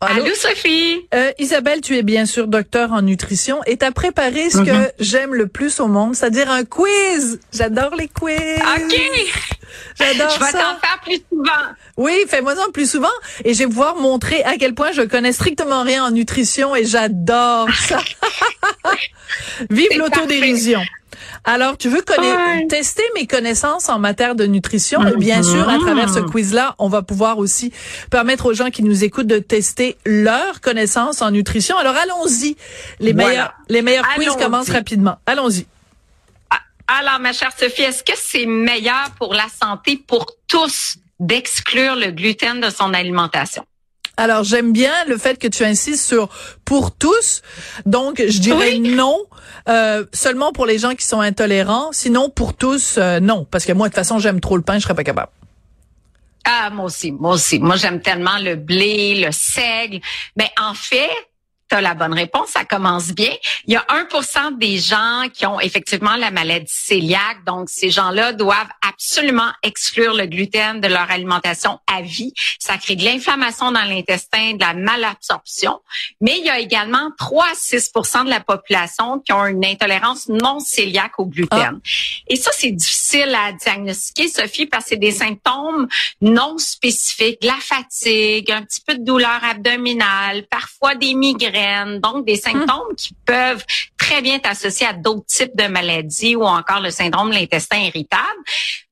Allô, Sophie. Euh, Isabelle, tu es bien sûr docteur en nutrition et t'as préparé ce que Mhm. j'aime le plus au monde, c'est-à-dire un quiz. J'adore les quiz. OK. J'adore Je vais ça. t'en faire plus souvent. Oui, fais-moi-en plus souvent et je vais pouvoir montrer à quel point je connais strictement rien en nutrition et j'adore ça. Vive l'autodérision. Alors, tu veux Ouais. tester mes connaissances en matière de nutrition? Et bien sûr, à travers ce quiz-là, on va pouvoir aussi permettre aux gens qui nous écoutent de tester leurs connaissances en nutrition. Alors, allons-y. Les Voilà. meilleurs, les meilleurs quiz commencent rapidement. Allons-y. Alors, ma chère Sophie, est-ce que c'est meilleur pour la santé pour tous d'exclure le gluten de son alimentation? Alors, j'aime bien le fait que tu insistes sur pour tous. Donc, je dirais Oui. non, euh, seulement pour les gens qui sont intolérants. Sinon, pour tous, euh, non. Parce que moi, de toute façon, j'aime trop le pain, je serais pas capable. Ah, moi aussi, moi aussi. Moi, j'aime tellement le blé, le seigle. Mais en fait, tu as la bonne réponse, ça commence bien. Il y a 1% des gens qui ont effectivement la maladie cœliaque. Donc, ces gens-là doivent absolument exclure le gluten de leur alimentation à vie. Ça crée de l'inflammation dans l'intestin, de la malabsorption. Mais il y a également 3 à 6% de la population qui ont une intolérance non cœliaque au gluten. Et ça, c'est difficile à diagnostiquer, Sophie, parce que c'est des symptômes non spécifiques, la fatigue, un petit peu de douleur abdominale, parfois des migraines, donc des symptômes qui peuvent très bien être associés à d'autres types de maladies ou encore le syndrome de l'intestin irritable.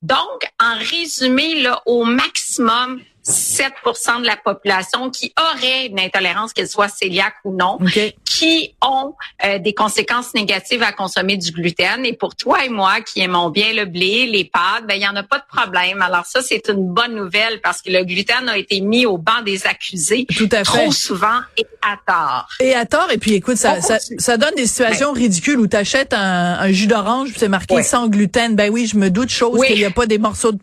Donc, en résumé, là, au maximum, 7% de la population qui aurait une intolérance, qu'elle soit cœliaque ou non, qui ont euh, des conséquences négatives à consommer du gluten. Et pour toi et moi qui aimons bien le blé, les pâtes, ben il y en a pas de problème. Alors ça, c'est une bonne nouvelle parce que le gluten a été mis au banc des accusés Tout à fait. trop souvent et à tort. Et à tort, et puis écoute, ça, ça, ça donne des situations ridicules où tu achètes un, un jus d'orange, c'est marqué Ouais. sans gluten. Ben oui, je me doute chose Oui. qu'il n'y a pas des morceaux de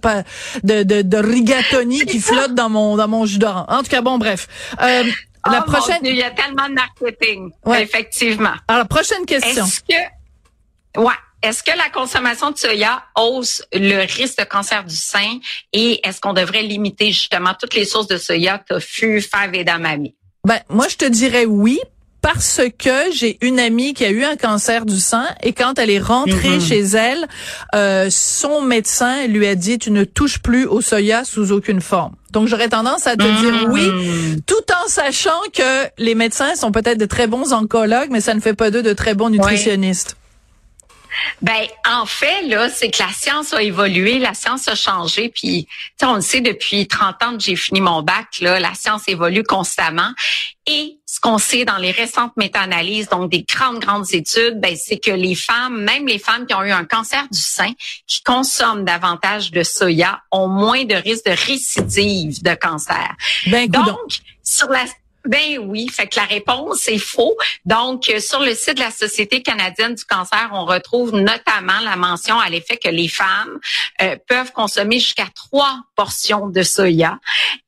de, de, de rigatoni qui flottent dans mon dans mon jus d'orange. En tout cas, bon, bref. Euh, la Oh, prochaine, Dieu, il y a tellement de marketing, Ouais. effectivement. alors prochaine question. Est-ce que, ouais, est-ce que la consommation de soya hausse le risque de cancer du sein et est-ce qu'on devrait limiter justement toutes les sources de soya, tofu, fèves et edamame? Ben moi, je te dirais oui. Parce que j'ai une amie qui a eu un cancer du sein et quand elle est rentrée Mhm. chez elle, euh, son médecin lui a dit tu ne touches plus au soya sous aucune forme. Donc j'aurais tendance à te dire oui, tout en sachant que les médecins sont peut-être de très bons oncologues, mais ça ne fait pas d'eux de très bons nutritionnistes. Ben, en fait, là, c'est que la science a évolué, la science a changé, puis, tu sais, on le sait depuis 30 ans que j'ai fini mon bac, là, la science évolue constamment. Et ce qu'on sait dans les récentes méta-analyses, donc des grandes, grandes études, ben, c'est que les femmes, même les femmes qui ont eu un cancer du sein, qui consomment davantage de soya, ont moins de risque de récidive de cancer. Ben. Donc, sur la ben oui, fait que la réponse est faux. Donc, euh, sur le site de la Société canadienne du cancer, on retrouve notamment la mention à l'effet que les femmes euh, peuvent consommer jusqu'à trois portions de soya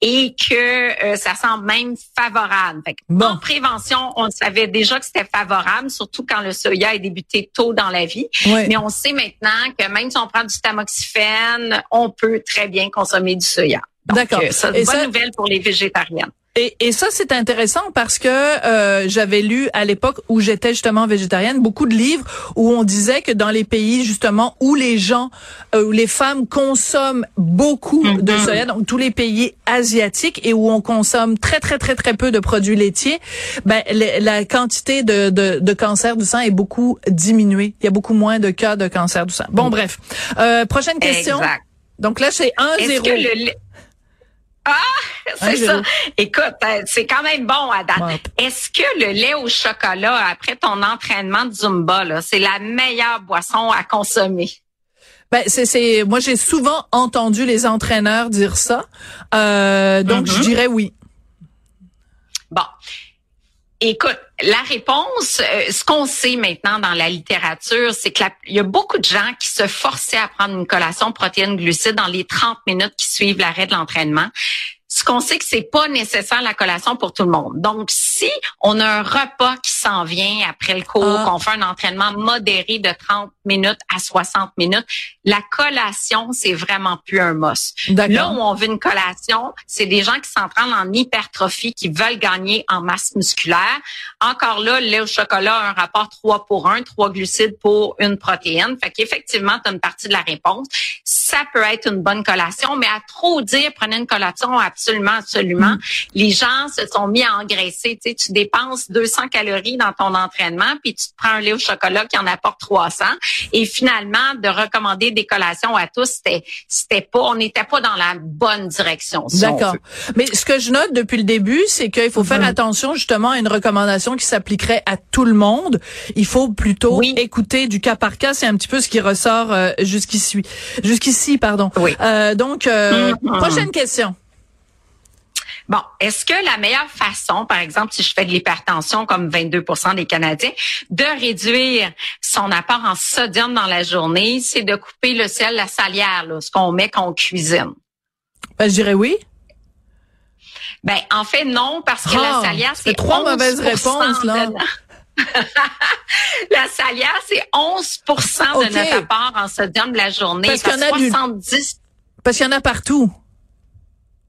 et que euh, ça semble même favorable. Fait que Bon. En prévention, on savait déjà que c'était favorable, surtout quand le soya est débuté tôt dans la vie. Mais on sait maintenant que même si on prend du tamoxifène, on peut très bien consommer du soya. Donc, D'accord. euh, ça, Et bonne ça- nouvelle pour les végétariennes. Et, et ça, c'est intéressant parce que euh, j'avais lu à l'époque où j'étais justement végétarienne beaucoup de livres où on disait que dans les pays justement où les gens, euh, où les femmes consomment beaucoup de Mhm. soya, donc tous les pays asiatiques et où on consomme très très très très peu de produits laitiers, ben le- la quantité de, de, de cancer du sein est beaucoup diminuée. Il y a beaucoup moins de cas de cancer du sein. Bon, bref. Euh, prochaine question. Exact. Donc là, c'est Est-ce 1-0. Ah, c'est ça. Écoute, euh, c'est quand même bon à date. Est-ce que le lait au chocolat après ton entraînement de Zumba, c'est la meilleure boisson à consommer? Ben, c'est, moi j'ai souvent entendu les entraîneurs dire ça, euh, donc je mm-hmm. dirais oui. Écoute, la réponse, euh, ce qu'on sait maintenant dans la littérature, c'est qu'il y a beaucoup de gens qui se forçaient à prendre une collation protéines glucides dans les 30 minutes qui suivent l'arrêt de l'entraînement qu'on sait que c'est pas nécessaire la collation pour tout le monde. Donc, si on a un repas qui s'en vient après le cours, ah. qu'on fait un entraînement modéré de 30 minutes à 60 minutes, la collation, c'est vraiment plus un must. Là où on veut une collation, c'est des gens qui s'entraînent en hypertrophie, qui veulent gagner en masse musculaire. Encore là, le lait au chocolat a un rapport 3 pour 1, 3 glucides pour une protéine. Fait qu'effectivement, tu as une partie de la réponse. Ça peut être une bonne collation, mais à trop dire, prenez une collation absolument absolument. Mm. Les gens se sont mis à engraisser. Tu sais, tu dépenses 200 calories dans ton entraînement, puis tu te prends un lait au chocolat qui en apporte 300. Et finalement, de recommander des collations à tous, c'était, c'était pas, on n'était pas dans la bonne direction. D'accord. Mais ce que je note depuis le début, c'est qu'il faut faire mm-hmm. attention justement à une recommandation qui s'appliquerait à tout le monde. Il faut plutôt écouter du cas par cas. C'est un petit peu ce qui ressort euh, jusqu'ici. Jusqu'ici, pardon. Oui. Euh, donc, euh, mm-hmm. prochaine question. Bon, est-ce que la meilleure façon, par exemple, si je fais de l'hypertension comme 22% des Canadiens, de réduire son apport en sodium dans la journée, c'est de couper le sel, la salière, là, ce qu'on met qu'on cuisine? Ben, je dirais oui. Ben, en fait, non, parce que la ah, salière, c'est trois mauvaises réponses, là. la salière, c'est 11% de notre apport en sodium de la journée. Parce qu'il y en a 70... Parce qu'il y en a partout.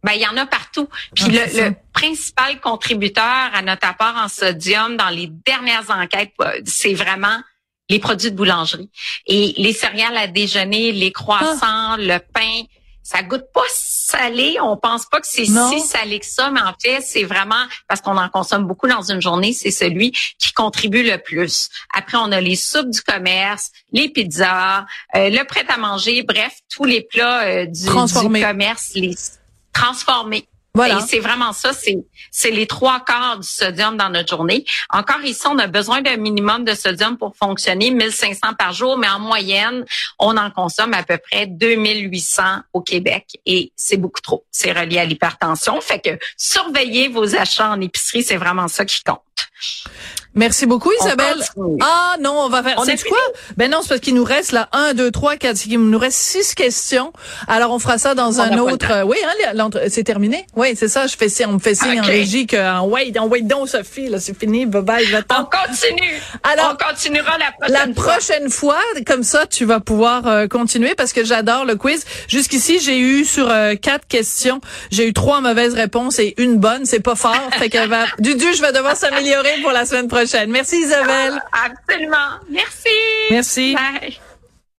Ben, il y en a partout. Puis ah, le, principal contributeur à notre apport en sodium dans les dernières enquêtes, euh, c'est vraiment les produits de boulangerie. Et les céréales à déjeuner, les croissants, ah. le pain, ça goûte pas salé. On pense pas que c'est si salé que ça, mais en fait, c'est vraiment parce qu'on en consomme beaucoup dans une journée, c'est celui qui contribue le plus. Après, on a les soupes du commerce, les pizzas, euh, le prêt à manger, bref, tous les plats euh, du, du commerce, les transformer. Et c'est vraiment ça, c'est, c'est les trois quarts du sodium dans notre journée. Encore ici, on a besoin d'un minimum de sodium pour fonctionner, 1500 par jour, mais en moyenne, on en consomme à peu près 2800 au Québec et c'est beaucoup trop. C'est relié à l'hypertension. Fait que surveillez vos achats en épicerie, c'est vraiment ça qui compte. Merci beaucoup, Isabelle. Ah non, on va faire. C'est quoi? Ben non, c'est parce qu'il nous reste là un, deux, trois, quatre. Il nous reste six questions. Alors on fera ça dans un autre. Oui, hein, c'est terminé? Oui, c'est ça. Je fais on me fait signe en régie que wait, en wait donc Sophie, là, c'est fini. Bye bye. On continue. Alors on continuera la prochaine. La prochaine fois, comme ça, tu vas pouvoir euh, continuer parce que j'adore le quiz. Jusqu'ici, j'ai eu sur euh, quatre questions, j'ai eu trois mauvaises réponses et une bonne. C'est pas fort. fait que va, Dudu, je vais devoir s'améliorer pour la semaine prochaine. Merci Isabelle. Ah, absolument. Merci. Merci. Bye.